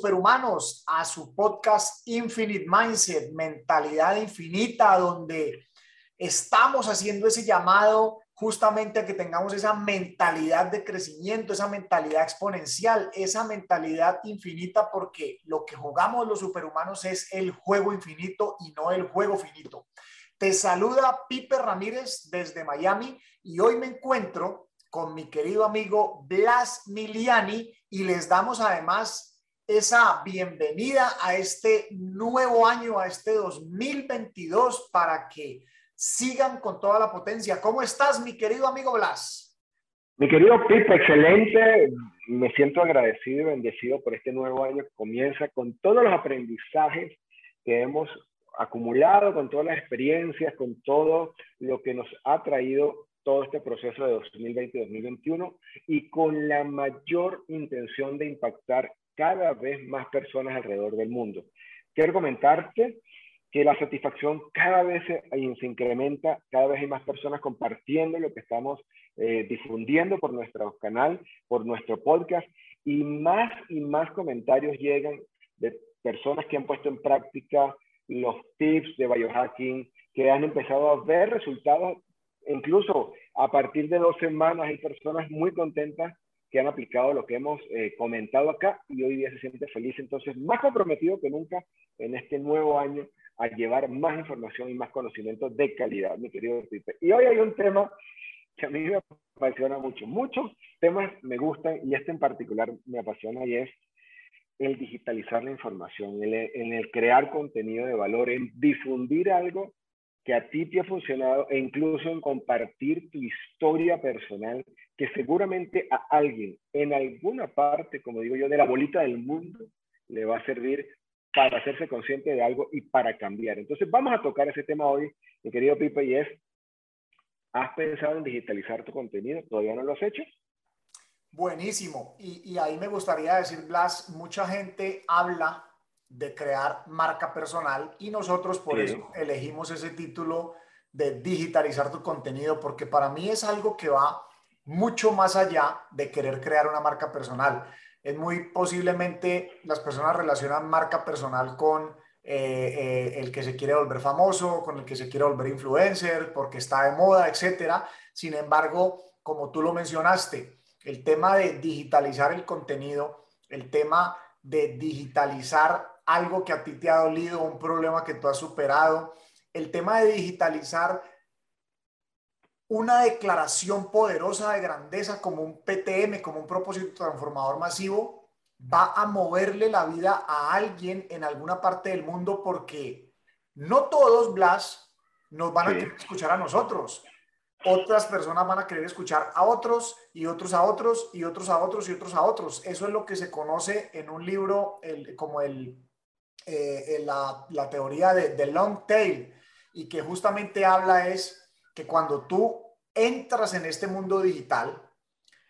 Superhumanos, a su podcast Infinite Mindset, Mentalidad Infinita, donde estamos haciendo ese llamado justamente a que tengamos esa mentalidad de crecimiento, esa mentalidad exponencial, esa mentalidad infinita, porque lo que jugamos los superhumanos es el juego infinito y no el juego finito. Te saluda Pipe Ramírez desde Miami y hoy me encuentro con mi querido amigo Blas Miliani y les damos además esa bienvenida a este nuevo año, a este 2022, para que sigan con toda la potencia. ¿Cómo estás, mi querido amigo Blas? Mi querido Pipe, excelente. Me siento agradecido y bendecido por este nuevo año que comienza con todos los aprendizajes que hemos acumulado, con todas las experiencias, con todo lo que nos ha traído todo este proceso de 2020-2021 y con la mayor intención de impactar cada vez más personas alrededor del mundo. Quiero comentarte que la satisfacción cada vez se, se incrementa, cada vez hay más personas compartiendo lo que estamos eh, difundiendo por nuestro canal, por nuestro podcast, y más y más comentarios llegan de personas que han puesto en práctica los tips de biohacking, que han empezado a ver resultados incluso a partir de dos semanas hay personas muy contentas que han aplicado lo que hemos eh, comentado acá y hoy día se siente feliz. Entonces, más comprometido que nunca en este nuevo año a llevar más información y más conocimiento de calidad, mi querido Pipe. Y hoy hay un tema que a mí me apasiona mucho. Muchos temas me gustan y este en particular me apasiona y es el digitalizar la información, en el crear contenido de valor, en difundir algo que a ti te ha funcionado e incluso en compartir tu historia personal que seguramente a alguien en alguna parte, como digo yo, de la bolita del mundo le va a servir para hacerse consciente de algo y para cambiar. Entonces vamos a tocar ese tema hoy, mi querido Pipe, y es, ¿has pensado en digitalizar tu contenido? ¿Todavía no lo has hecho? Buenísimo. Y, y ahí me gustaría decir, Blas, mucha gente habla de crear marca personal y nosotros por eso elegimos ese título de digitalizar tu contenido porque para mí es algo que va mucho más allá de querer crear una marca personal. Es muy posiblemente las personas relacionan marca personal con eh, eh, el que se quiere volver famoso, con el que se quiere volver influencer, porque está de moda, etcétera. Sin embargo, como tú lo mencionaste, el tema de digitalizar el contenido, el tema de digitalizar algo que a ti te ha dolido, un problema que tú has superado. El tema de digitalizar una declaración poderosa de grandeza como un PTM, como un propósito transformador masivo, va a moverle la vida a alguien en alguna parte del mundo porque no todos, Blas, nos van a querer escuchar a nosotros. Otras personas van a querer escuchar a otros y otros a otros y otros a otros y otros a otros. Eso es lo que se conoce en un libro como el eh, la, la, teoría de, de, long tail y que justamente habla es que cuando tú entras en este mundo digital,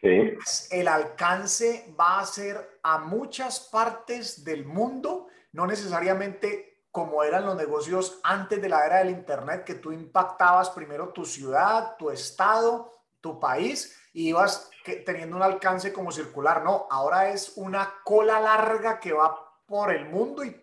pues, el alcance va a ser a muchas partes del mundo, no necesariamente como eran los negocios antes de la era del Internet, que tú impactabas primero tu ciudad, tu estado, tu país y ibas teniendo un alcance como circular. No, ahora es una cola larga que va por el mundo y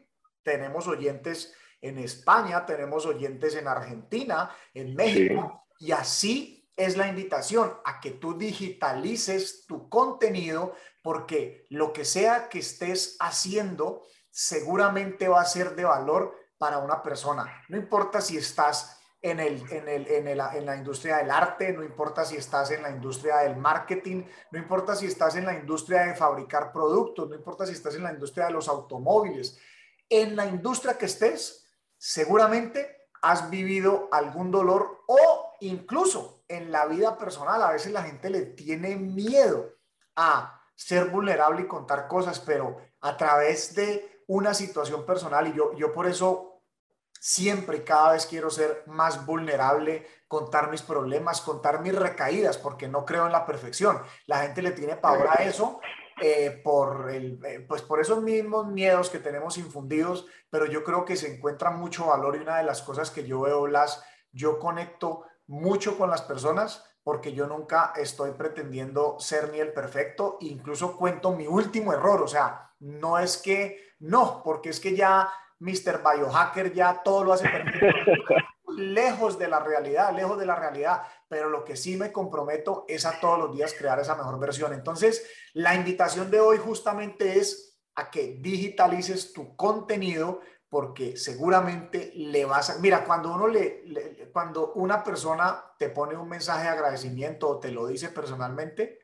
tenemos oyentes en España, tenemos oyentes en Argentina, en México, y así es la invitación a que tú digitalices tu contenido porque lo que sea que estés haciendo seguramente va a ser de valor para una persona. No importa si estás en, el, en, el, en, el, en, la industria del arte, no importa si estás en la industria del marketing, no importa si estás en la industria de fabricar productos, no importa si estás en la industria de los automóviles en la industria que estés, seguramente has vivido algún dolor o incluso en la vida personal. A veces la gente le tiene miedo a ser vulnerable y contar cosas, pero a través de una situación personal y yo, yo por eso siempre y cada vez quiero ser más vulnerable, contar mis problemas, contar mis recaídas, porque no creo en la perfección. La gente le tiene pavor a eso eh, por, el, eh, pues por esos mismos miedos que tenemos infundidos, pero yo creo que se encuentra mucho valor y una de las cosas que yo veo, las yo conecto mucho con las personas porque yo nunca estoy pretendiendo ser ni el perfecto, incluso cuento mi último error, o sea, no es que, no, porque es que ya Mr. Biohacker ya todo lo hace perfecto. lejos de la realidad, lejos de la realidad, pero lo que sí me comprometo es a todos los días crear esa mejor versión. Entonces, la invitación de hoy justamente es a que digitalices tu contenido porque seguramente le vas a... Mira, cuando uno le, cuando una persona te pone un mensaje de agradecimiento o te lo dice personalmente,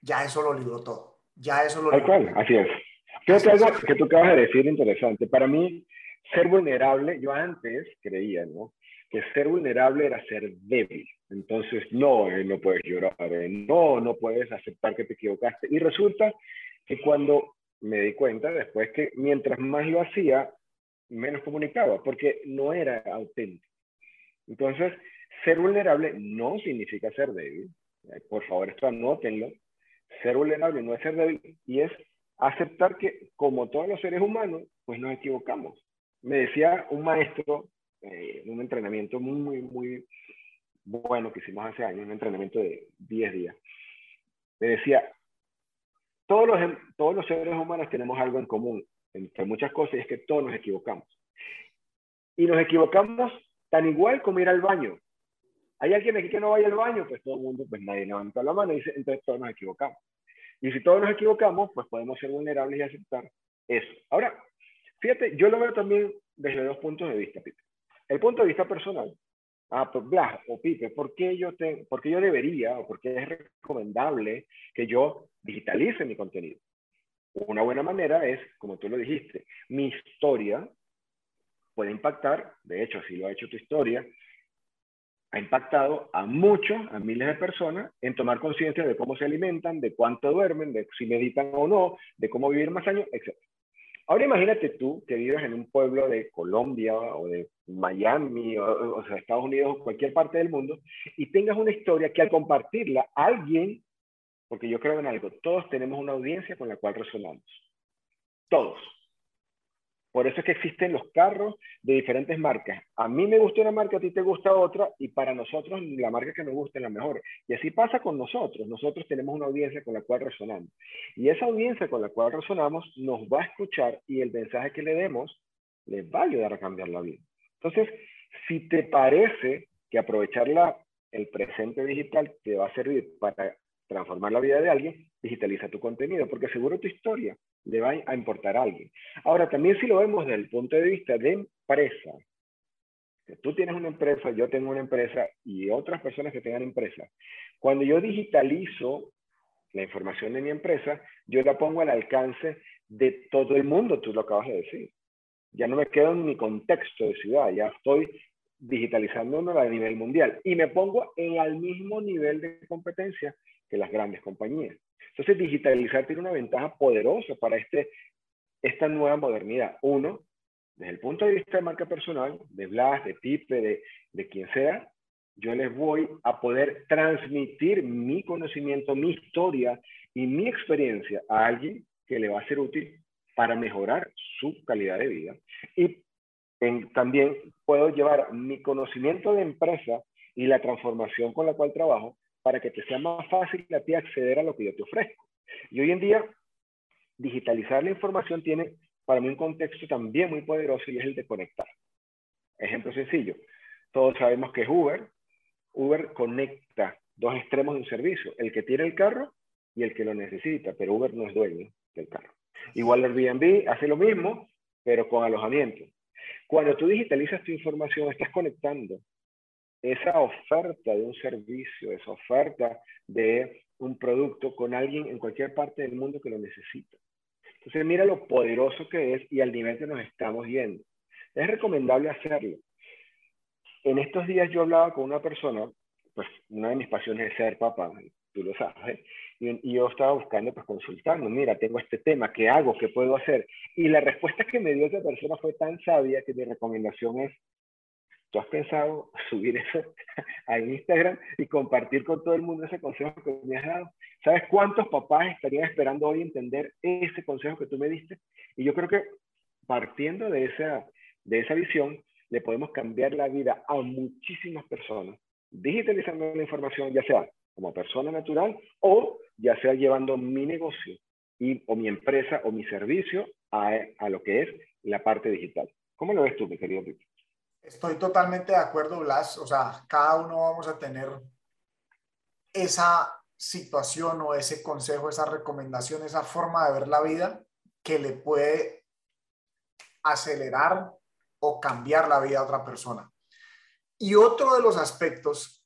ya eso lo libró todo. Ya eso lo Tal cual, así es. algo que tú acabas de decir interesante. Para mí, ser vulnerable, yo antes creía, ¿no? Que ser vulnerable era ser débil. Entonces, no, eh, no puedes llorar, eh, no, no puedes aceptar que te equivocaste. Y resulta que cuando me di cuenta después que mientras más lo hacía, menos comunicaba, porque no era auténtico. Entonces, ser vulnerable no significa ser débil. Eh, por favor, esto anótenlo. Ser vulnerable no es ser débil y es aceptar que, como todos los seres humanos, pues nos equivocamos. Me decía un maestro eh, un entrenamiento muy, muy bueno que hicimos hace años, un entrenamiento de 10 días. Me decía, todos los, todos los seres humanos tenemos algo en común, entre muchas cosas, y es que todos nos equivocamos. Y nos equivocamos tan igual como ir al baño. ¿Hay alguien aquí que no vaya al baño? Pues todo el mundo, pues nadie levanta la mano y dice, entonces todos nos equivocamos. Y si todos nos equivocamos, pues podemos ser vulnerables y aceptar eso. Ahora, fíjate, yo lo veo también desde dos puntos de vista, Peter. El punto de vista personal. Ah, pues Blas o Pipe, ¿por qué, yo te, ¿por qué yo debería o por qué es recomendable que yo digitalice mi contenido? Una buena manera es, como tú lo dijiste, mi historia puede impactar, de hecho, si lo ha hecho tu historia, ha impactado a muchos, a miles de personas en tomar conciencia de cómo se alimentan, de cuánto duermen, de si meditan o no, de cómo vivir más años, etc. Ahora imagínate tú que vives en un pueblo de Colombia o de Miami o, o Estados Unidos o cualquier parte del mundo y tengas una historia que al compartirla alguien, porque yo creo en algo, todos tenemos una audiencia con la cual resonamos. Todos. Por eso es que existen los carros de diferentes marcas. A mí me gusta una marca, a ti te gusta otra, y para nosotros la marca que nos gusta es la mejor. Y así pasa con nosotros. Nosotros tenemos una audiencia con la cual resonamos. Y esa audiencia con la cual resonamos nos va a escuchar y el mensaje que le demos les va a ayudar a cambiar la vida. Entonces, si te parece que aprovechar el presente digital te va a servir para transformar la vida de alguien, digitaliza tu contenido, porque seguro tu historia le va a importar a alguien. Ahora, también si lo vemos desde el punto de vista de empresa, que tú tienes una empresa, yo tengo una empresa y otras personas que tengan empresa, cuando yo digitalizo la información de mi empresa, yo la pongo al alcance de todo el mundo, tú lo acabas de decir. Ya no me quedo en mi contexto de ciudad, ya estoy digitalizándolo a nivel mundial y me pongo en el mismo nivel de competencia que las grandes compañías. Entonces, digitalizar tiene una ventaja poderosa para este, esta nueva modernidad. Uno, desde el punto de vista de marca personal, de Blas, de Pipe, de, de quien sea, yo les voy a poder transmitir mi conocimiento, mi historia y mi experiencia a alguien que le va a ser útil para mejorar su calidad de vida. Y también puedo llevar mi conocimiento de empresa y la transformación con la cual trabajo para que te sea más fácil a ti acceder a lo que yo te ofrezco. Y hoy en día, digitalizar la información tiene para mí un contexto también muy poderoso y es el de conectar. Ejemplo sencillo. Todos sabemos que es Uber. Uber conecta dos extremos de un servicio, el que tiene el carro y el que lo necesita, pero Uber no es dueño del carro. Igual Airbnb hace lo mismo, pero con alojamiento. Cuando tú digitalizas tu información, estás conectando esa oferta de un servicio, esa oferta de un producto con alguien en cualquier parte del mundo que lo necesita. Entonces mira lo poderoso que es y al nivel que nos estamos yendo. Es recomendable hacerlo. En estos días yo hablaba con una persona, pues una de mis pasiones es ser papá, tú lo sabes, y, yo estaba buscando, pues consultando, mira, tengo este tema, ¿qué hago? ¿Qué puedo hacer? Y la respuesta que me dio esa persona fue tan sabia que mi recomendación es, ¿Tú has pensado subir eso a Instagram y compartir con todo el mundo ese consejo que me has dado? ¿Sabes cuántos papás estarían esperando hoy entender ese consejo que tú me diste? Y yo creo que partiendo de esa, de esa visión, le podemos cambiar la vida a muchísimas personas, digitalizando la información, ya sea como persona natural o ya sea llevando mi negocio y, o mi empresa o mi servicio a, a lo que es la parte digital. ¿Cómo lo ves tú, mi querido Pipe? Estoy totalmente de acuerdo, Blas. O sea, cada uno vamos a tener esa situación o ese consejo, esa recomendación, esa forma de ver la vida que le puede acelerar o cambiar la vida a otra persona. Y otro de los aspectos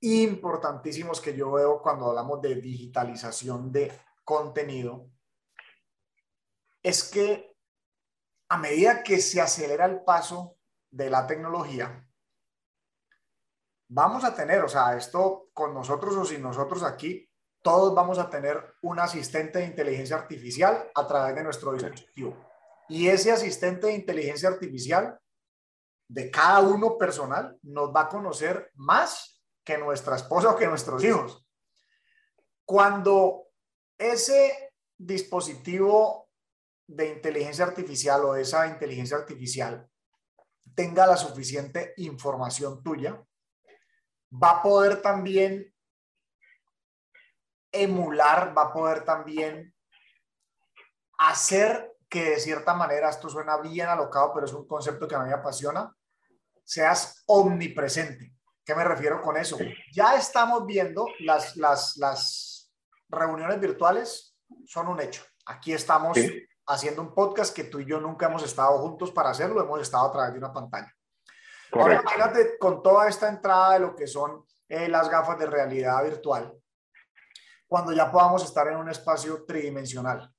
importantísimos que yo veo cuando hablamos de digitalización de contenido es que a medida que se acelera el paso de la tecnología, vamos a tener, o sea, esto con nosotros o sin nosotros aquí, todos vamos a tener un asistente de inteligencia artificial a través de nuestro dispositivo. Y ese asistente de inteligencia artificial de cada uno personal nos va a conocer más que nuestra esposa o que nuestros hijos. Cuando ese dispositivo de inteligencia artificial o esa inteligencia artificial tenga la suficiente información tuya, va a poder también emular, va a poder también hacer que de cierta manera, esto suena bien alocado, pero es un concepto que a mí me apasiona, seas omnipresente. ¿Qué me refiero con eso? Ya estamos viendo las, las, las reuniones virtuales, son un hecho. Aquí estamos haciendo un podcast que tú y yo nunca hemos estado juntos para hacerlo, hemos estado a través de una pantalla. Ahora imagínate con toda esta entrada de lo que son eh, las gafas de realidad virtual, cuando ya podamos estar en un espacio tridimensional.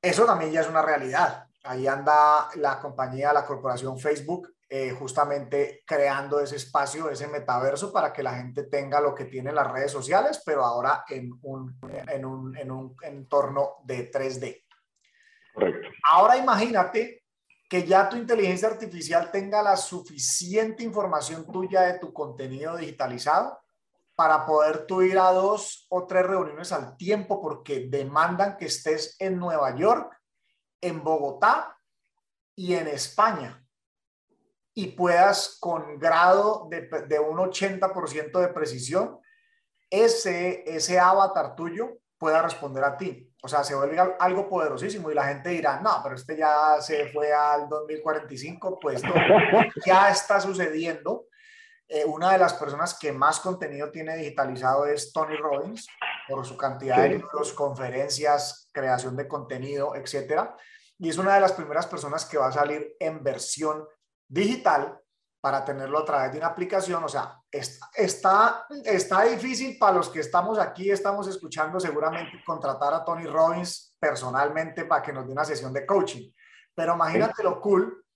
Eso también ya es una realidad. Ahí anda la compañía, la corporación Facebook, eh, justamente creando ese espacio, ese metaverso para que la gente tenga lo que tiene las redes sociales, pero ahora en un, en un, en un entorno de 3D. Correcto. Ahora imagínate que ya tu inteligencia artificial tenga la suficiente información tuya de tu contenido digitalizado para poder tú ir a dos o tres reuniones al tiempo porque demandan que estés en Nueva York, en Bogotá y en España y puedas con grado de, de un 80% de precisión, ese, ese avatar tuyo pueda responder a ti. O sea, se vuelve algo poderosísimo y la gente dirá, no, pero este ya se fue al 2045, pues ya está sucediendo. Eh, una de las personas que más contenido tiene digitalizado es Tony Robbins, por su cantidad de libros, conferencias, creación de contenido, etcétera. Y es una de las primeras personas que va a salir en versión digital para tenerlo a través de una aplicación. O sea, está, está difícil para los que estamos aquí, estamos escuchando seguramente contratar a Tony Robbins personalmente para que nos dé una sesión de coaching. Pero imagínate lo cool,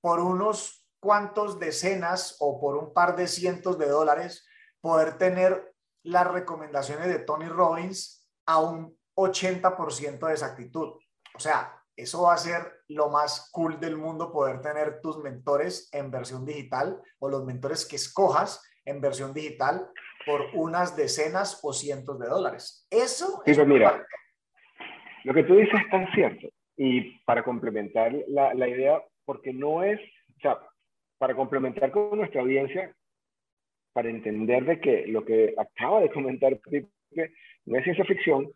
por unos cuantos decenas o por un par de cientos de dólares, poder tener las recomendaciones de Tony Robbins a un 80% de exactitud. O sea, eso va a ser lo más cool del mundo, poder tener tus mentores en versión digital o los mentores que escojas en versión digital por unas decenas o cientos de dólares. Eso es... mira, lo que tú dices es tan cierto. Y para complementar la, la idea, porque no es, o sea, para complementar con nuestra audiencia, para entender de que lo que acaba de comentar no es ciencia ficción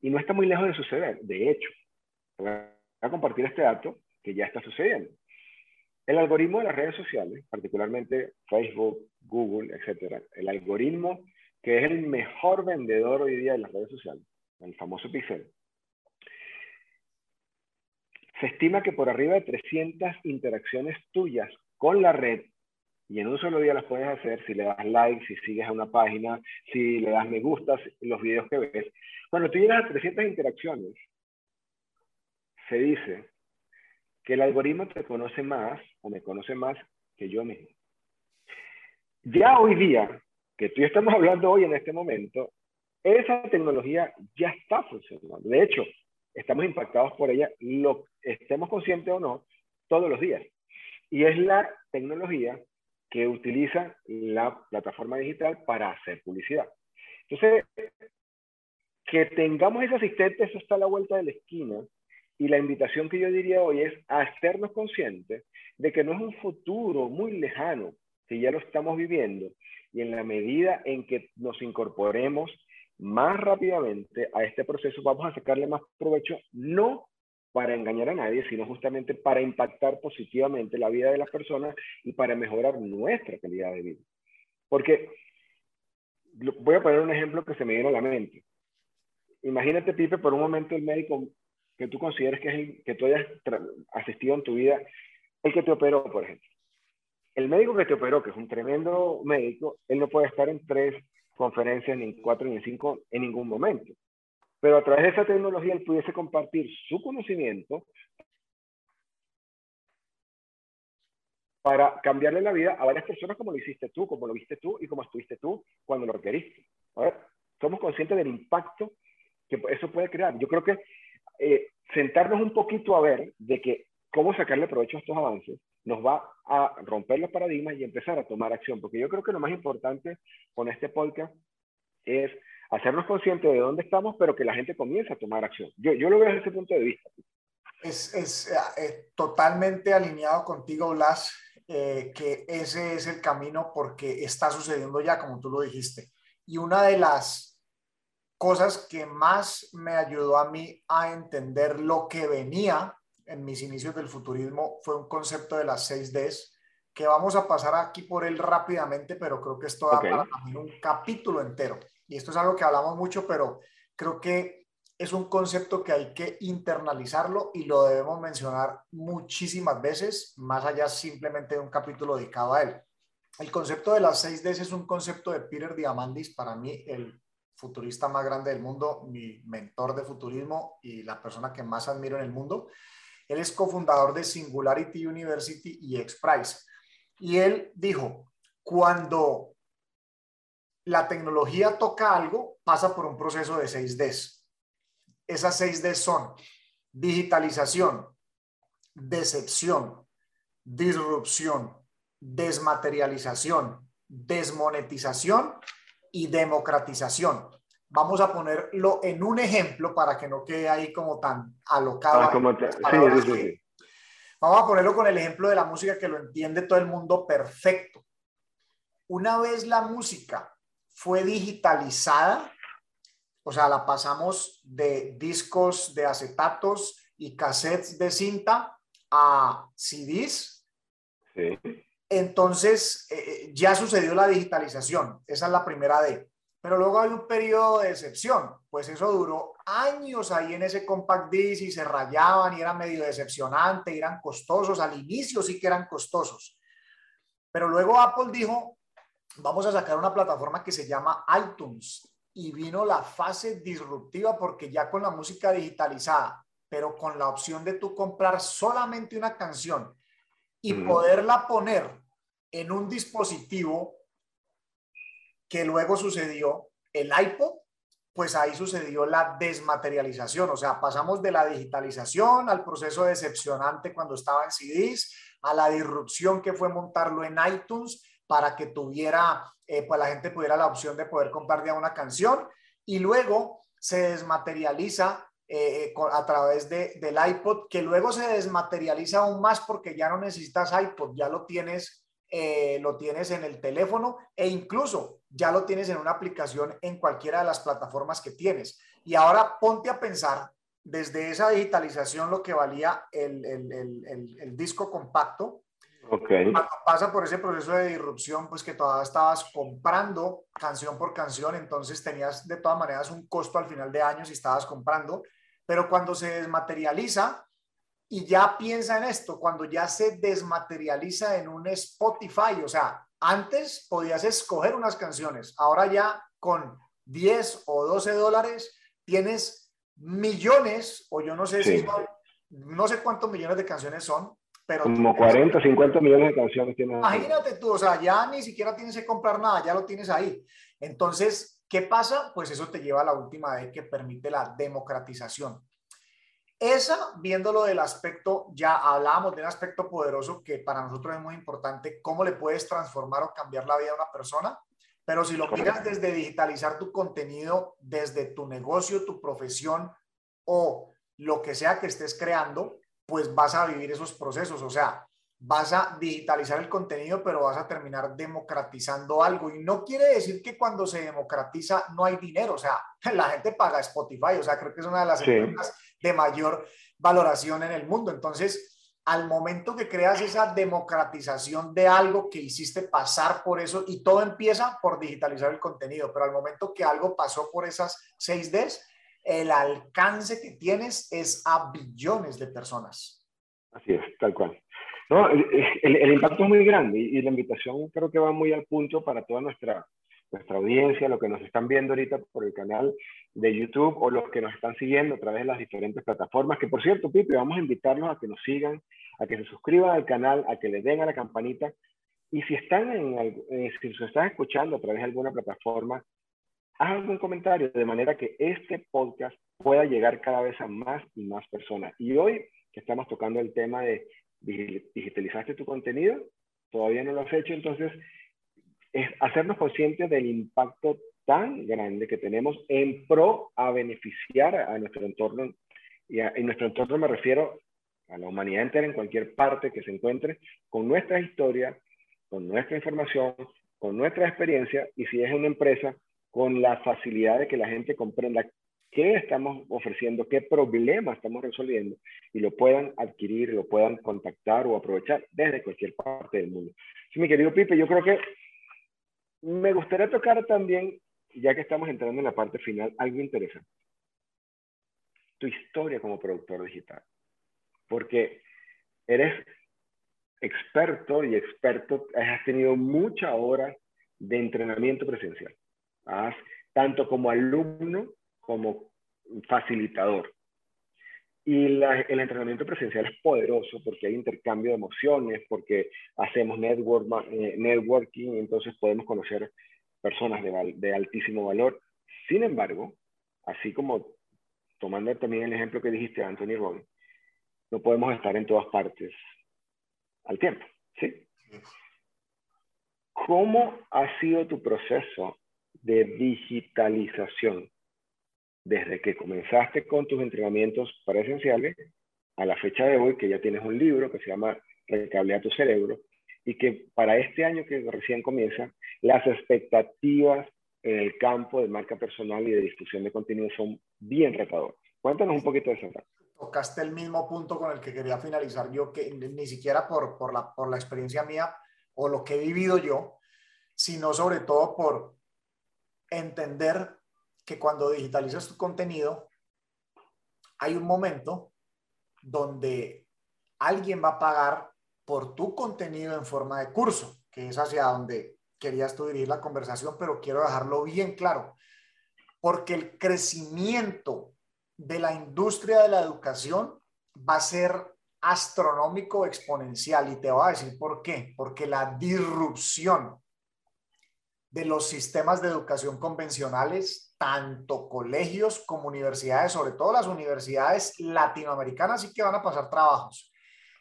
y no está muy lejos de suceder. De hecho, a compartir este dato que ya está sucediendo. El algoritmo de las redes sociales, particularmente Facebook, Google, etcétera, el algoritmo que es el mejor vendedor hoy día de las redes sociales, el famoso pixel, se estima que por arriba de 300 interacciones tuyas con la red, y en un solo día las puedes hacer si le das like, si sigues a una página, si le das me gustas los videos que ves. Cuando tú llegas a 300 interacciones, se dice que el algoritmo te conoce más o me conoce más que yo mismo. Ya hoy día, que tú y estamos hablando hoy en este momento, esa tecnología ya está funcionando. De hecho, estamos impactados por ella, lo estemos conscientes o no, todos los días. Y es la tecnología que utiliza la plataforma digital para hacer publicidad. Entonces, que tengamos ese asistente, eso está a la vuelta de la esquina, y la invitación que yo diría hoy es a hacernos conscientes de que no es un futuro muy lejano si ya lo estamos viviendo y en la medida en que nos incorporemos más rápidamente a este proceso, vamos a sacarle más provecho, no para engañar a nadie, sino justamente para impactar positivamente la vida de las personas y para mejorar nuestra calidad de vida. Porque voy a poner un ejemplo que se me viene a la mente. Imagínate, Pipe, por un momento el médico que tú consideres que, es el, que tú hayas asistido en tu vida, el que te operó, por ejemplo. El médico que te operó, que es un tremendo médico, él no puede estar en tres conferencias, ni en cuatro, ni en cinco, en ningún momento. Pero a través de esa tecnología él pudiese compartir su conocimiento para cambiarle la vida a varias personas como lo hiciste tú, como lo viste tú y como estuviste tú cuando lo requeriste. Somos conscientes del impacto que eso puede crear. Yo creo que eh, sentarnos un poquito a ver de que cómo sacarle provecho a estos avances nos va a romper los paradigmas y empezar a tomar acción, porque yo creo que lo más importante con este podcast es hacernos conscientes de dónde estamos, pero que la gente comience a tomar acción. Yo, yo lo veo desde ese punto de vista. Es, es, eh, totalmente alineado contigo, Blas, eh, que ese es el camino porque está sucediendo ya, como tú lo dijiste. Y una de las cosas que más me ayudó a mí a entender lo que venía en mis inicios del futurismo fue un concepto de las 6Ds, que vamos a pasar aquí por él rápidamente, pero creo que esto da para un capítulo entero. Y esto es algo que hablamos mucho, pero creo que es un concepto que hay que internalizarlo y lo debemos mencionar muchísimas veces, más allá simplemente de un capítulo dedicado a él. El concepto de las 6Ds es un concepto de Peter Diamandis, para mí el futurista más grande del mundo, mi mentor de futurismo y la persona que más admiro en el mundo. Él es cofundador de Singularity University y XPRIZE. Y él dijo, cuando la tecnología toca algo, pasa por un proceso de 6Ds. Esas 6Ds son digitalización, decepción, disrupción, desmaterialización, desmonetización y democratización. Vamos a ponerlo en un ejemplo para que no quede ahí como tan alocado. Ah, Vamos a ponerlo con el ejemplo de la música que lo entiende todo el mundo perfecto. Una vez la música fue digitalizada, o sea, la pasamos de discos de acetatos y cassettes de cinta a CDs. Sí. Entonces, eh, eh, ya sucedió la digitalización. Esa es la primera D. Pero luego hay un periodo de excepción. Pues eso duró años ahí en ese compact disc y se rayaban y era medio decepcionante, eran costosos. Al inicio sí que eran costosos. Pero luego Apple dijo, vamos a sacar una plataforma que se llama iTunes. Y vino la fase disruptiva porque ya con la música digitalizada, pero con la opción de tú comprar solamente una canción y poderla poner en un dispositivo que luego sucedió el iPod, pues ahí sucedió la desmaterialización, o sea, pasamos de la digitalización al proceso decepcionante cuando estaba en CDs, a la disrupción que fue montarlo en iTunes para que tuviera, eh, pues la gente pudiera la opción de poder comprar ya una canción. Y luego se desmaterializa eh, a través de, del iPod, que luego se desmaterializa aún más porque ya no necesitas iPod, ya lo tienes, eh, lo tienes en el teléfono e incluso ya lo tienes en una aplicación en cualquiera de las plataformas que tienes. Y ahora ponte a pensar desde esa digitalización lo que valía el, el, el, el disco compacto. Okay. Cuando pasa por ese proceso de disrupción, pues que todavía estabas comprando canción por canción, entonces tenías de todas maneras un costo al final de año si estabas comprando pero cuando se desmaterializa, y ya piensa en esto, cuando ya se desmaterializa en un Spotify, o sea, antes podías escoger unas canciones, ahora ya con 10 o 12 dólares tienes millones, o yo no sé si no sé cuántos millones de canciones son, pero... Como 40, 50 millones de canciones tienes. Imagínate tú, o sea, ya ni siquiera tienes que comprar nada, ya lo tienes ahí. Entonces, ¿Qué pasa? Pues eso te lleva a la última vez que permite la democratización. Esa, viéndolo del aspecto, ya hablábamos de un aspecto poderoso que para nosotros es muy importante, cómo le puedes transformar o cambiar la vida a una persona, pero si lo miras desde digitalizar tu contenido, desde tu negocio, tu profesión o lo que sea que estés creando, pues vas a vivir esos procesos. O sea, vas a digitalizar el contenido, pero vas a terminar democratizando algo. Y no quiere decir que cuando se democratiza no hay dinero, o sea, la gente paga Spotify, o sea, creo que es una de las empresas de mayor valoración en el mundo. Entonces, al momento que creas esa democratización de algo que hiciste pasar por eso, y todo empieza por digitalizar el contenido, pero al momento que algo pasó por esas 6Ds, el alcance que tienes es a billones de personas. Así es, tal cual. No, el, impacto es muy grande y, la invitación creo que va muy al punto para toda nuestra, nuestra audiencia, lo que nos están viendo ahorita por el canal de YouTube o los que nos están siguiendo a través de las diferentes plataformas, que por cierto, Pipe, vamos a invitarlos a que nos sigan, a que se suscriban al canal, a que le den a la campanita. Y si están en, eh, si se están escuchando a través de alguna plataforma, hagan un comentario de manera que este podcast pueda llegar cada vez a más y más personas. Y hoy que estamos tocando el tema de digitalizaste tu contenido, todavía no lo has hecho, entonces es hacernos conscientes del impacto tan grande que tenemos en pro a beneficiar a nuestro entorno. Y en nuestro entorno me refiero a la humanidad entera en cualquier parte que se encuentre, con nuestra historia, con nuestra información, con nuestra experiencia, y si es una empresa, con la facilidad de que la gente comprenda qué estamos ofreciendo, qué problema estamos resolviendo y lo puedan adquirir, lo puedan contactar o aprovechar desde cualquier parte del mundo. Sí, mi querido Pipe, yo creo que me gustaría tocar también, ya que estamos entrando en la parte final, algo interesante. Tu historia como productor digital. Porque eres experto y experto, has tenido muchas horas de entrenamiento presencial. Has, tanto como alumno como facilitador. Y el entrenamiento presencial es poderoso porque hay intercambio de emociones, porque hacemos eh, networking, entonces podemos conocer personas de, altísimo valor. Sin embargo, así como tomando también el ejemplo que dijiste, Anthony Robbins, no podemos estar en todas partes al tiempo. ¿sí? ¿Cómo ha sido tu proceso de digitalización desde que comenzaste con tus entrenamientos presenciales a la fecha de hoy, que ya tienes un libro que se llama Recablea tu cerebro, y que para este año que recién comienza, las expectativas en el campo de marca personal y de difusión de contenido son bien retadoras. Cuéntanos un poquito de eso. Tocaste el mismo punto con el que quería finalizar yo, que ni siquiera por, por, la, por la experiencia mía o lo que he vivido yo, sino sobre todo por entender que cuando digitalizas tu contenido, hay un momento donde alguien va a pagar por tu contenido en forma de curso, que es hacia donde querías tú dirigir la conversación, pero quiero dejarlo bien claro, porque el crecimiento de la industria de la educación va a ser astronómico exponencial y te voy a decir por qué, porque la disrupción de los sistemas de educación convencionales, tanto colegios como universidades, sobre todo las universidades latinoamericanas, sí que van a pasar trabajos.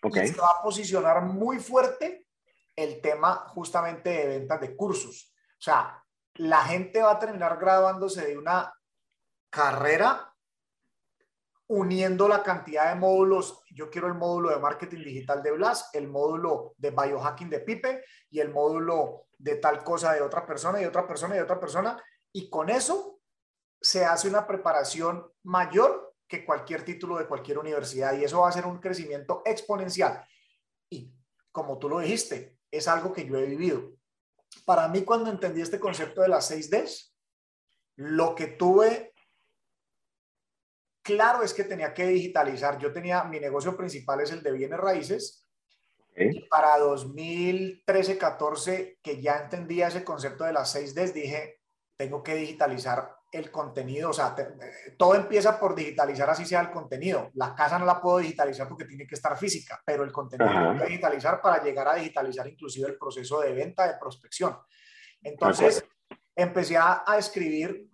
Okay. Y se va a posicionar muy fuerte el tema justamente de ventas de cursos. O sea, la gente va a terminar graduándose de una carrera uniendo la cantidad de módulos. Yo quiero el módulo de marketing digital de Blas, el módulo de biohacking de Pipe y el módulo de tal cosa de otra persona y otra persona y otra persona. Y con eso se hace una preparación mayor que cualquier título de cualquier universidad y eso va a ser un crecimiento exponencial. Y como tú lo dijiste, es algo que yo he vivido. Para mí, cuando entendí este concepto de las 6 Ds, lo que tuve claro es que tenía que digitalizar. Yo tenía, mi negocio principal es el de bienes raíces. Y para 2013-14, que ya entendía ese concepto de las 6Ds, dije, tengo que digitalizar el contenido. O sea, todo empieza por digitalizar así sea el contenido. La casa no la puedo digitalizar porque tiene que estar física, pero el contenido lo que digitalizar para llegar a digitalizar inclusive el proceso de venta, de prospección. Entonces, empecé a, escribir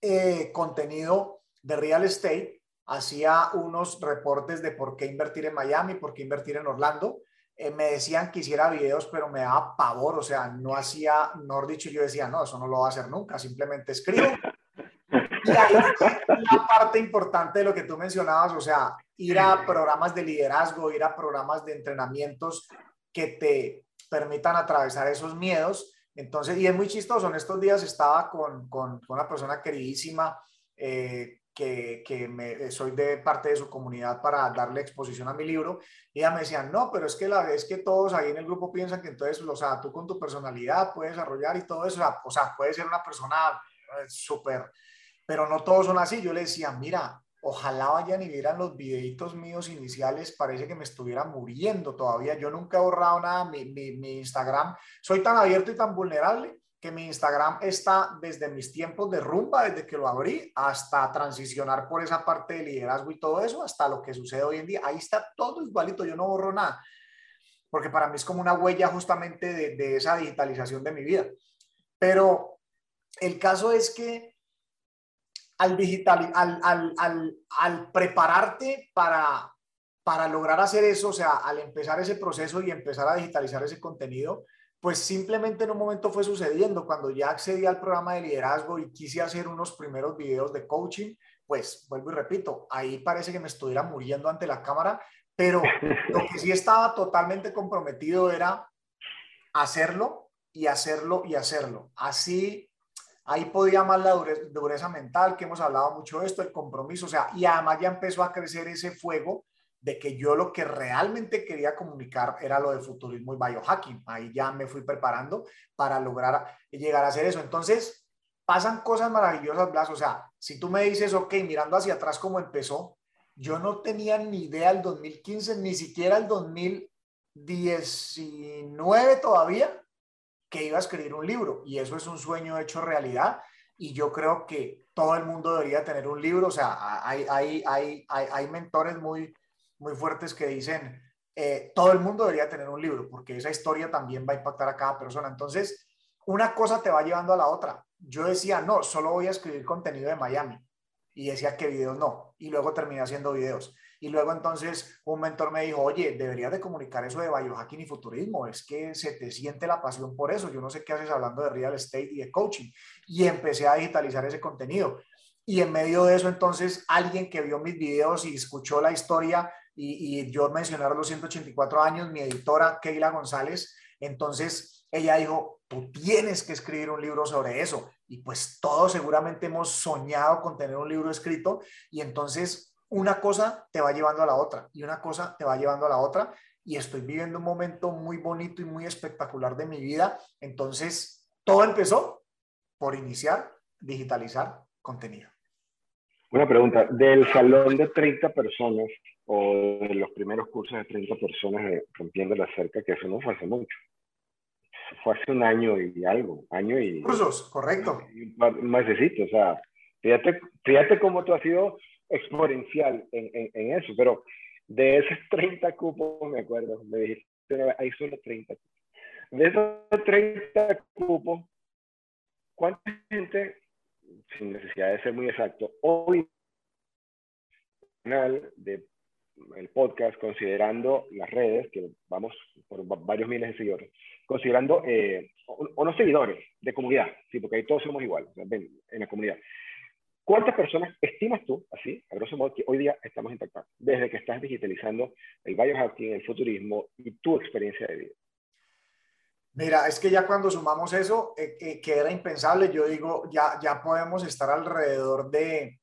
eh, contenido de real estate, hacía unos reportes de por qué invertir en Miami, por qué invertir en Orlando. Eh, me decían que hiciera videos, pero me daba pavor, o sea, no hacía, no dicho, yo decía, no, eso no lo va a hacer nunca, simplemente escribo. Y ahí la parte importante de lo que tú mencionabas, o sea, ir a programas de liderazgo, ir a programas de entrenamientos que te permitan atravesar esos miedos. Entonces, y es muy chistoso, en estos días estaba con, con, una persona queridísima eh, que, que me, soy de parte de su comunidad para darle exposición a mi libro, y ella me decía, no, pero es que la vez que todos ahí en el grupo piensan que entonces, o sea, tú con tu personalidad puedes desarrollar y todo eso, o sea, puedes ser una persona eh, súper, pero no todos son así. Yo le decía, mira, ojalá vayan y vieran los videitos míos iniciales, parece que me estuviera muriendo todavía. Yo nunca he borrado nada, mi, mi, mi Instagram, soy tan abierto y tan vulnerable que mi Instagram está desde mis tiempos de rumba, desde que lo abrí, hasta transicionar por esa parte de liderazgo y todo eso, hasta lo que sucede hoy en día. Ahí está todo igualito, yo no borro nada, porque para mí es como una huella justamente de, esa digitalización de mi vida. Pero el caso es que al digital, al, al, al, al prepararte para, para lograr hacer eso, o sea, al empezar ese proceso y empezar a digitalizar ese contenido, pues simplemente en un momento fue sucediendo. Cuando ya accedí al programa de liderazgo y quise hacer unos primeros videos de coaching, pues vuelvo y repito, ahí parece que me estuviera muriendo ante la cámara, pero lo que sí estaba totalmente comprometido era hacerlo y hacerlo y hacerlo. Así Ahí podía más la dureza, mental, que hemos hablado mucho de esto, el compromiso, o sea, y además ya empezó a crecer ese fuego de que yo lo que realmente quería comunicar era lo de futurismo y biohacking. Ahí ya me fui preparando para lograr llegar a hacer eso. Entonces, pasan cosas maravillosas, Blas. O sea, si tú me dices, ok, mirando hacia atrás cómo empezó, yo no tenía ni idea el 2015, ni siquiera el 2019 todavía, que iba a escribir un libro y eso es un sueño hecho realidad y yo creo que todo el mundo debería tener un libro, o sea, hay, hay, hay, hay, mentores muy, muy fuertes que dicen, eh, todo el mundo debería tener un libro porque esa historia también va a impactar a cada persona. Entonces, una cosa te va llevando a la otra. Yo decía, no, solo voy a escribir contenido de Miami y decía que videos no, y luego terminé haciendo videos. Y luego entonces un mentor me dijo, oye, deberías de comunicar eso de biohacking y futurismo, es que se te siente la pasión por eso, yo no sé qué haces hablando de real estate y de coaching. Y empecé a digitalizar ese contenido. Y en medio de eso entonces alguien que vio mis videos y escuchó la historia y, yo mencionar los 184 años, mi editora Keila González, entonces ella dijo, tú tienes que escribir un libro sobre eso. Y pues todos seguramente hemos soñado con tener un libro escrito y entonces una cosa te va llevando a la otra y una cosa te va llevando a la otra y estoy viviendo un momento muy bonito y muy espectacular de mi vida. Entonces, todo empezó por iniciar, digitalizar contenido. Una pregunta, del salón de 30 personas o de los primeros cursos de 30 personas de Rompiendo la Cerca, que eso no fue hace mucho. Fue hace un año y algo, año y... Cursos, correcto. Un mesecito, o sea, fíjate, fíjate cómo tú has sido exponencial en, en, eso, pero de esos 30 cupos, me acuerdo, me dijiste, hay solo 30 cupos. De esos 30 cupos, ¿cuánta gente, sin necesidad de ser muy exacto, hoy de el podcast, considerando las redes, que vamos por varios miles de seguidores, considerando, eh, o, no seguidores, de comunidad, sí, porque ahí todos somos iguales, en la comunidad. ¿Cuántas personas estimas tú, así, a grosso modo, que hoy día estamos impactando desde que estás digitalizando el biohacking, el futurismo y tu experiencia de vida? Mira, es que ya cuando sumamos eso, eh, eh, que era impensable, yo digo, ya, ya podemos estar alrededor de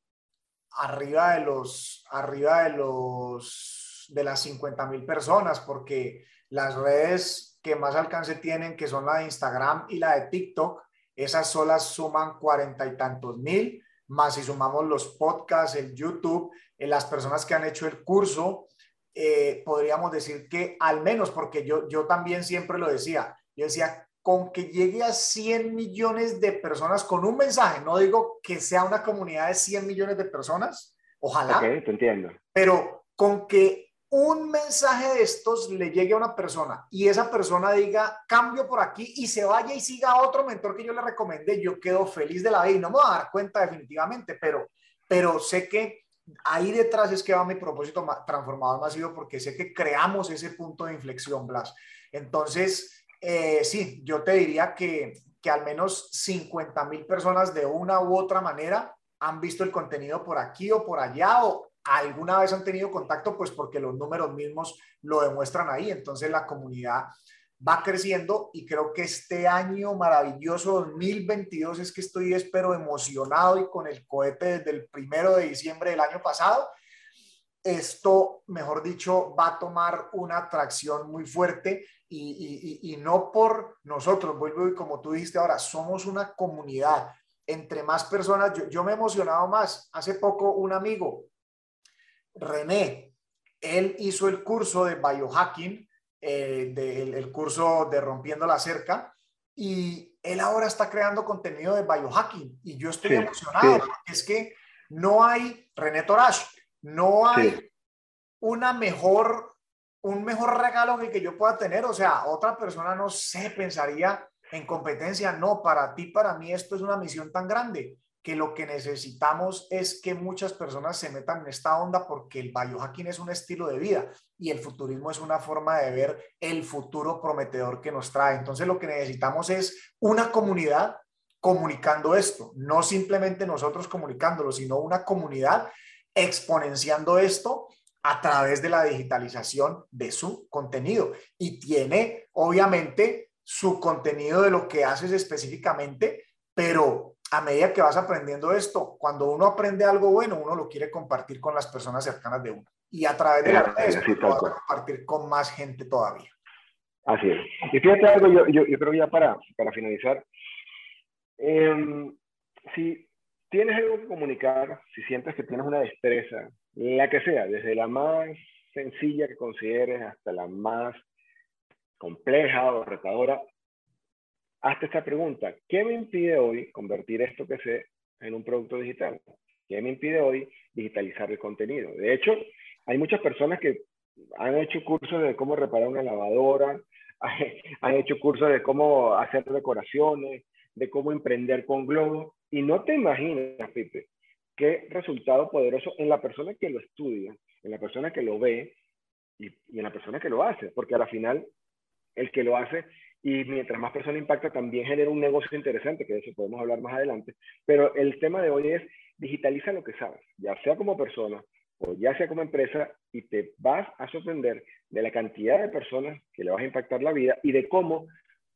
arriba de los, arriba de los, de las 50 mil personas, porque las redes que más alcance tienen, que son la de Instagram y la de TikTok, esas solas suman cuarenta y tantos mil más si sumamos los podcasts, el YouTube, en las personas que han hecho el curso, eh, podríamos decir que al menos, porque yo, yo también siempre lo decía, yo decía, con que llegue a 100 millones de personas con un mensaje, no digo que sea una comunidad de 100 millones de personas, ojalá, te entiendo. pero con que un mensaje de estos le llegue a una persona y esa persona diga cambio por aquí y se vaya y siga a otro mentor que yo le recomendé, yo quedo feliz de la vida y no me voy a dar cuenta definitivamente, pero, pero sé que ahí detrás es que va mi propósito transformador masivo porque sé que creamos ese punto de inflexión, Blas. Entonces, eh, sí, yo te diría que, que al menos 50 mil personas de una u otra manera han visto el contenido por aquí o por allá o alguna vez han tenido contacto, pues porque los números mismos lo demuestran ahí. Entonces la comunidad va creciendo y creo que este año maravilloso 2022 es que estoy, espero, emocionado y con el cohete desde el primero de diciembre del año pasado. Esto, mejor dicho, va a tomar una atracción muy fuerte y, y, y, no por nosotros, vuelvo y como tú dijiste ahora, somos una comunidad. Entre más personas, yo, yo me he emocionado más. Hace poco un amigo, René, él hizo el curso de biohacking eh, del curso de Rompiendo la Cerca y él ahora está creando contenido de biohacking y yo estoy emocionado. Es que no hay, René Torash, no hay una mejor, un mejor regalo que, que yo pueda tener. O sea, otra persona no sé, pensaría en competencia. No, para ti, para mí, esto es una misión tan grande que lo que necesitamos es que muchas personas se metan en esta onda porque el biohacking es un estilo de vida y el futurismo es una forma de ver el futuro prometedor que nos trae. Entonces lo que necesitamos es una comunidad comunicando esto, no simplemente nosotros comunicándolo, sino una comunidad exponenciando esto a través de la digitalización de su contenido. Y tiene, obviamente, su contenido de lo que haces específicamente, pero a medida que vas aprendiendo esto, cuando uno aprende algo bueno, uno lo quiere compartir con las personas cercanas de uno. Y a través de las redes lo vas a compartir con más gente todavía. Así es. Y fíjate algo, yo, yo, yo creo ya para, para finalizar, em, si tienes algo que comunicar, si sientes que tienes una destreza, la que sea, desde la más sencilla que consideres hasta la más compleja o retadora, hazte esta pregunta, ¿qué me impide hoy convertir esto que sé en un producto digital? ¿Qué me impide hoy digitalizar el contenido? De hecho, hay muchas personas que han hecho cursos de cómo reparar una lavadora, han hecho cursos de cómo hacer decoraciones, de cómo emprender con globos, y no te imaginas, Pipe, qué resultado poderoso en la persona que lo estudia, en la persona que lo ve y, en la persona que lo hace, porque al final el que lo hace y mientras más personas impacta también genera un negocio interesante, que de eso podemos hablar más adelante. Pero el tema de hoy es digitaliza lo que sabes, ya sea como persona o ya sea como empresa, y te vas a sorprender de la cantidad de personas que le vas a impactar la vida y de cómo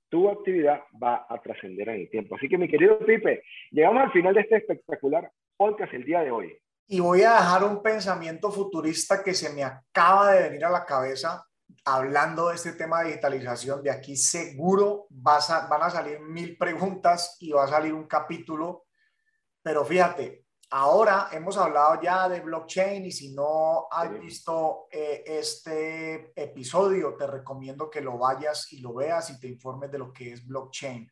tu actividad va a trascender en el tiempo. Así que mi querido Pipe, llegamos al final de este espectacular podcast el día de hoy. Y voy a dejar un pensamiento futurista que se me acaba de venir a la cabeza hablando de este tema de digitalización, de aquí seguro vas a, van a salir mil preguntas y va a salir un capítulo, pero fíjate, ahora hemos hablado ya de blockchain y si no has visto eh, este episodio, te recomiendo que lo vayas y lo veas y te informes de lo que es blockchain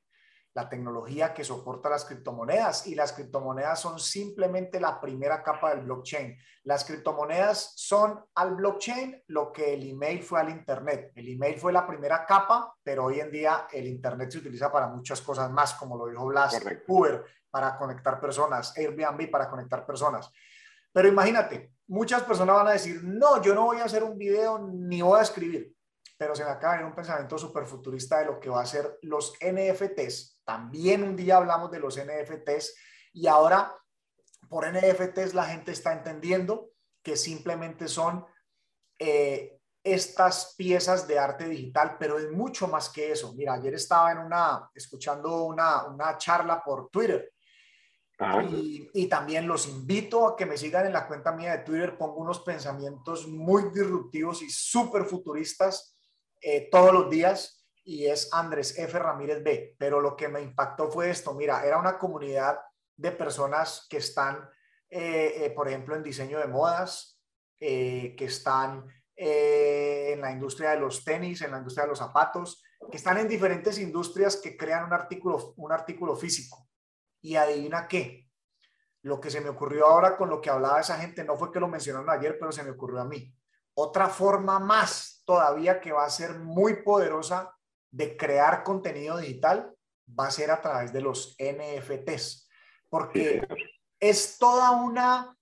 la tecnología que soporta las criptomonedas y las criptomonedas son simplemente la primera capa del blockchain. Las criptomonedas son al blockchain lo que el email fue al Internet. El email fue la primera capa, pero hoy en día el Internet se utiliza para muchas cosas más, como lo dijo Blas, Uber para conectar personas, Airbnb para conectar personas. Pero imagínate, muchas personas van a decir, no, yo no voy a hacer un video ni voy a escribir pero se me acaba de un pensamiento súper futurista de lo que va a ser los NFTs. También un día hablamos de los NFTs y ahora por NFTs la gente está entendiendo que simplemente son eh, estas piezas de arte digital, pero es mucho más que eso. Mira, ayer estaba en una, escuchando una, una charla por Twitter y, también los invito a que me sigan en la cuenta mía de Twitter. Pongo unos pensamientos muy disruptivos y súper futuristas eh, todos los días y es Andrés F. Ramírez B. Pero lo que me impactó fue esto, mira, era una comunidad de personas que están, eh, eh, por ejemplo, en diseño de modas, que están en la industria de los tenis, en la industria de los zapatos, que están en diferentes industrias que crean un artículo, un artículo físico. Y adivina qué, lo que se me ocurrió ahora con lo que hablaba esa gente no fue que lo mencionaron ayer, pero se me ocurrió a mí. Otra forma más todavía que va a ser muy poderosa de crear contenido digital va a ser a través de los NFTs, porque es toda una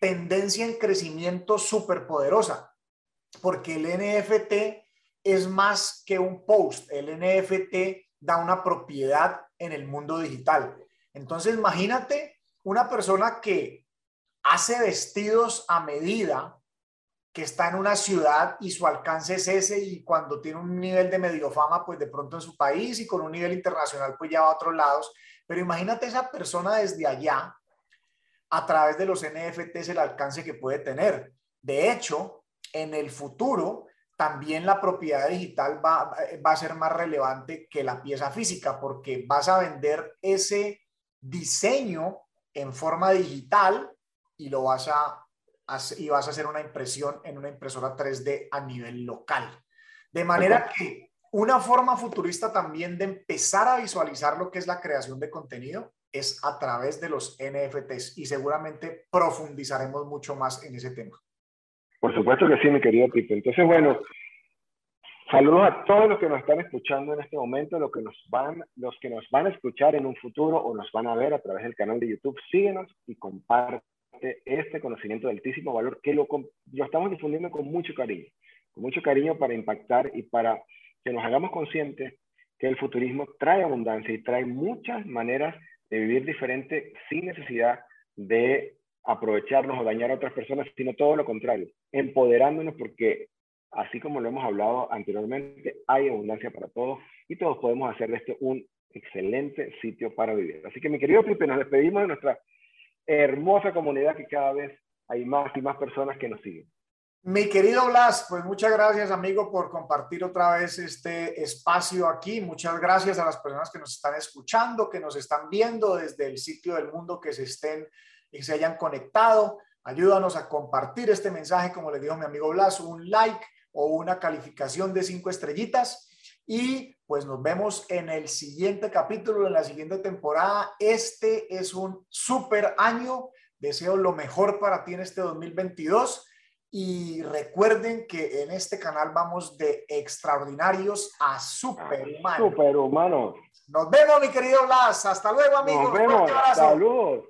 tendencia en crecimiento súper poderosa, porque el NFT es más que un post, el NFT da una propiedad en el mundo digital. Entonces, imagínate una persona que hace vestidos a medida que está en una ciudad y su alcance es ese y cuando tiene un nivel de medio fama, pues de pronto en su país y con un nivel internacional, pues ya va a otros lados. Pero imagínate esa persona desde allá, a través de los NFTs, el alcance que puede tener. De hecho, en el futuro, también la propiedad digital va, va a ser más relevante que la pieza física, porque vas a vender ese diseño en forma digital y lo vas a y vas a hacer una impresión en una impresora 3D a nivel local. De manera que una forma futurista también de empezar a visualizar lo que es la creación de contenido es a través de los NFTs y seguramente profundizaremos mucho más en ese tema. Por supuesto que sí, mi querido Pipe. Entonces, bueno, saludos a todos los que nos están escuchando en este momento, los que nos van, los que nos van a escuchar en un futuro o nos van a ver a través del canal de YouTube. Síguenos y comparte este conocimiento de altísimo valor que lo, lo estamos difundiendo con mucho cariño, con mucho cariño para impactar y para que nos hagamos conscientes que el futurismo trae abundancia y trae muchas maneras de vivir diferente sin necesidad de aprovecharnos o dañar a otras personas, sino todo lo contrario, empoderándonos porque así como lo hemos hablado anteriormente, hay abundancia para todos y todos podemos hacer de esto un excelente sitio para vivir. Así que mi querido Pipe, nos despedimos de nuestra hermosa comunidad que cada vez hay más y más personas que nos siguen. Mi querido Blas, pues muchas gracias amigo por compartir otra vez este espacio aquí. Muchas gracias a las personas que nos están escuchando, que nos están viendo desde el sitio del mundo, que se estén y se hayan conectado. Ayúdanos a compartir este mensaje, como le dijo mi amigo Blas, un like o una calificación de cinco estrellitas. Y pues nos vemos en el siguiente capítulo, en la siguiente temporada. Este es un súper año. Deseo lo mejor para ti en este 2022. Y recuerden que en este canal vamos de extraordinarios a superhumanos. Superhumanos. Nos vemos, mi querido Blas. Hasta luego, amigos. Nos vemos. Saludos.